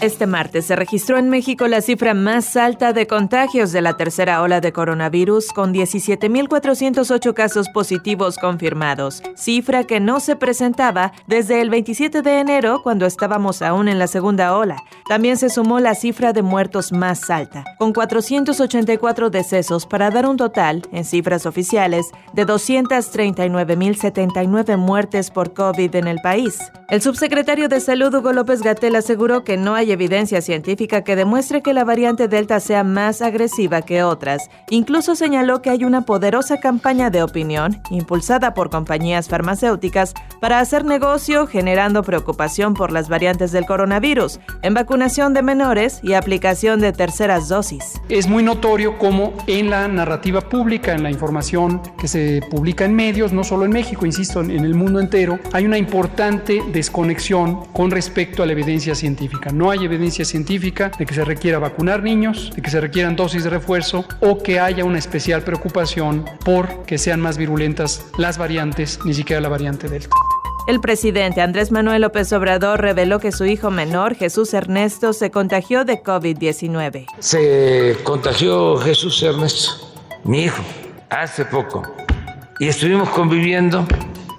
Este martes se registró en México la cifra más alta de contagios de la tercera ola de coronavirus, con 17.408 casos positivos confirmados, cifra que no se presentaba desde el 27 de enero cuando estábamos aún en la segunda ola. También se sumó la cifra de muertos más alta, con 484 decesos para dar un total, en cifras oficiales, de 239.079 muertes por COVID en el país. El subsecretario de Salud Hugo López Gatel aseguró que no hay evidencia científica que demuestre que la variante Delta sea más agresiva que otras. Incluso señaló que hay una poderosa campaña de opinión, impulsada por compañías farmacéuticas, para hacer negocio generando preocupación por las variantes del coronavirus, en vacunación de menores y aplicación de terceras dosis. Es muy notorio cómo en la narrativa pública, en la información que se publica en medios, no solo en México, insisto, en el mundo entero, hay una importante desconexión con respecto a la evidencia científica. No hay evidencia científica de que se requiera vacunar niños, de que se requieran dosis de refuerzo o que haya una especial preocupación por que sean más virulentas las variantes, ni siquiera la variante Delta. El presidente Andrés Manuel López Obrador reveló que su hijo menor, Jesús Ernesto, se contagió de COVID-19. Se contagió Jesús Ernesto, mi hijo, hace poco. Y estuvimos conviviendo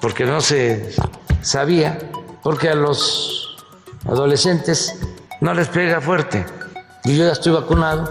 porque no se sabía, porque a los adolescentes no les pega fuerte. Y yo ya estoy vacunado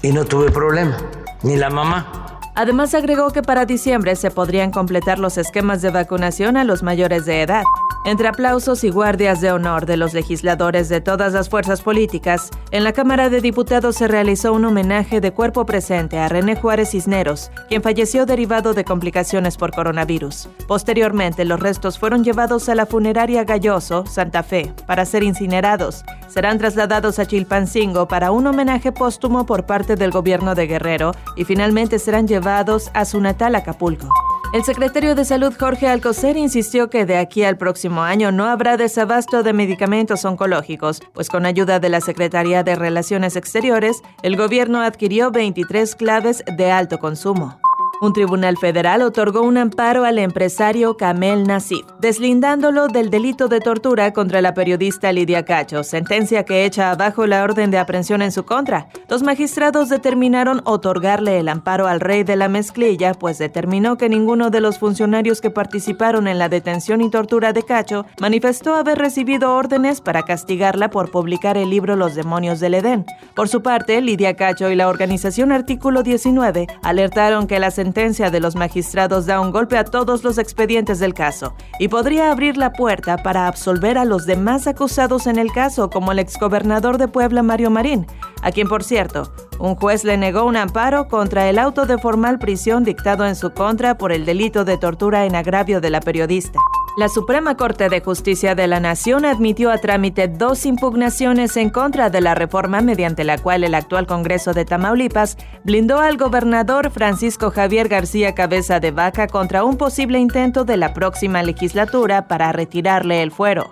y no tuve problema, ni la mamá. Además agregó que para diciembre se podrían completar los esquemas de vacunación a los mayores de edad. Entre aplausos y guardias de honor de los legisladores de todas las fuerzas políticas, en la Cámara de Diputados se realizó un homenaje de cuerpo presente a René Juárez Cisneros, quien falleció derivado de complicaciones por coronavirus. Posteriormente, los restos fueron llevados a la funeraria Galloso, Santa Fe, para ser incinerados. Serán trasladados a Chilpancingo para un homenaje póstumo por parte del gobierno de Guerrero y finalmente serán llevados a su natal Acapulco. El secretario de Salud Jorge Alcocer insistió que de aquí al próximo año no habrá desabasto de medicamentos oncológicos, pues con ayuda de la Secretaría de Relaciones Exteriores, el gobierno adquirió 23 claves de alto consumo. Un tribunal federal otorgó un amparo al empresario Kamel Nasif, deslindándolo del delito de tortura contra la periodista Lidia Cacho, sentencia que echa abajo la orden de aprehensión en su contra. Los magistrados determinaron otorgarle el amparo al rey de la mezclilla, pues determinó que ninguno de los funcionarios que participaron en la detención y tortura de Cacho manifestó haber recibido órdenes para castigarla por publicar el libro Los demonios del Edén. Por su parte, Lidia Cacho y la organización Artículo 19 alertaron que la sentencia de los magistrados da un golpe a todos los expedientes del caso y podría abrir la puerta para absolver a los demás acusados en el caso, como el exgobernador de Puebla, Mario Marín, a quien, por cierto, un juez le negó un amparo contra el auto de formal prisión dictado en su contra por el delito de tortura en agravio de la periodista. La Suprema Corte de Justicia de la Nación admitió a trámite dos impugnaciones en contra de la reforma mediante la cual el actual Congreso de Tamaulipas blindó al gobernador Francisco Javier García Cabeza de Vaca contra un posible intento de la próxima legislatura para retirarle el fuero.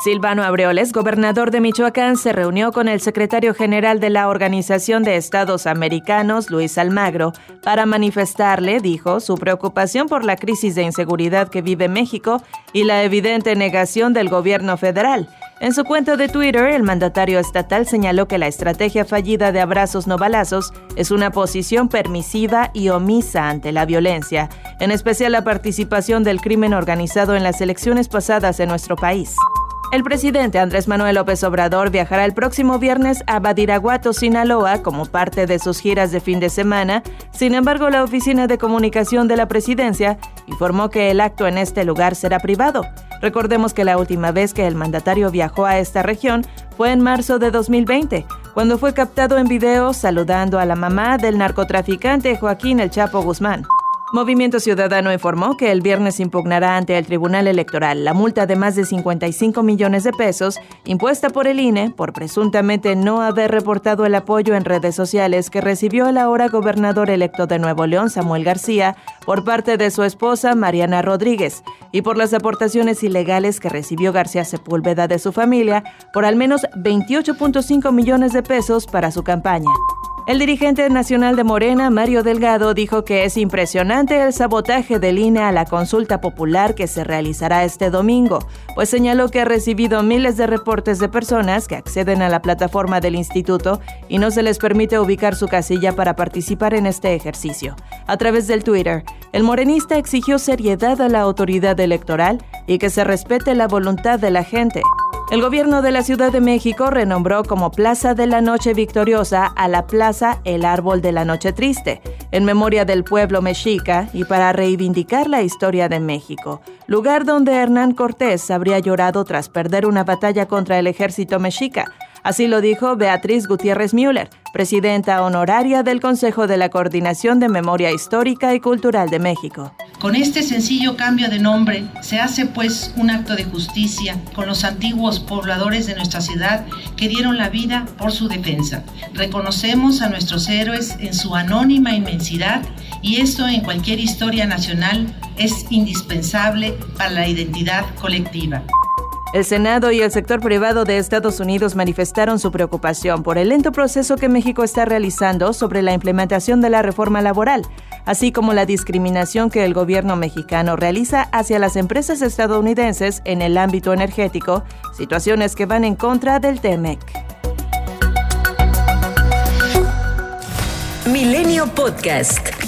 Silvano Abreoles, gobernador de Michoacán, se reunió con el secretario general de la Organización de Estados Americanos, Luis Almagro, para manifestarle, dijo, su preocupación por la crisis de inseguridad que vive México y la evidente negación del gobierno federal. En su cuenta de Twitter, el mandatario estatal señaló que la estrategia fallida de abrazos no balazos es una posición permisiva y omisa ante la violencia, en especial la participación del crimen organizado en las elecciones pasadas en nuestro país. El presidente Andrés Manuel López Obrador viajará el próximo viernes a Badiraguato, Sinaloa, como parte de sus giras de fin de semana. Sin embargo, la Oficina de Comunicación de la Presidencia informó que el acto en este lugar será privado. Recordemos que la última vez que el mandatario viajó a esta región fue en marzo de 2020, cuando fue captado en video saludando a la mamá del narcotraficante Joaquín El Chapo Guzmán. Movimiento Ciudadano informó que el viernes impugnará ante el Tribunal Electoral la multa de más de 55 millones de pesos impuesta por el INE por presuntamente no haber reportado el apoyo en redes sociales que recibió el ahora gobernador electo de Nuevo León, Samuel García, por parte de su esposa, Mariana Rodríguez, y por las aportaciones ilegales que recibió García Sepúlveda de su familia por al menos 28.5 millones de pesos para su campaña. El dirigente nacional de Morena, Mario Delgado, dijo que es impresionante el sabotaje del INE a la consulta popular que se realizará este domingo, pues señaló que ha recibido miles de reportes de personas que acceden a la plataforma del instituto y no se les permite ubicar su casilla para participar en este ejercicio. A través del Twitter, el morenista exigió seriedad a la autoridad electoral y que se respete la voluntad de la gente. El gobierno de la Ciudad de México renombró como Plaza de la Noche Victoriosa a la Plaza El Árbol de la Noche Triste, en memoria del pueblo mexica y para reivindicar la historia de México, lugar donde Hernán Cortés habría llorado tras perder una batalla contra el ejército mexica. Así lo dijo Beatriz Gutiérrez Müller, presidenta honoraria del Consejo de la Coordinación de Memoria Histórica y Cultural de México. Con este sencillo cambio de nombre se hace pues un acto de justicia con los antiguos pobladores de nuestra ciudad que dieron la vida por su defensa. Reconocemos a nuestros héroes en su anónima inmensidad y esto en cualquier historia nacional es indispensable para la identidad colectiva. El Senado y el sector privado de Estados Unidos manifestaron su preocupación por el lento proceso que México está realizando sobre la implementación de la reforma laboral, así como la discriminación que el gobierno mexicano realiza hacia las empresas estadounidenses en el ámbito energético, situaciones que van en contra del TEMEC. Milenio Podcast.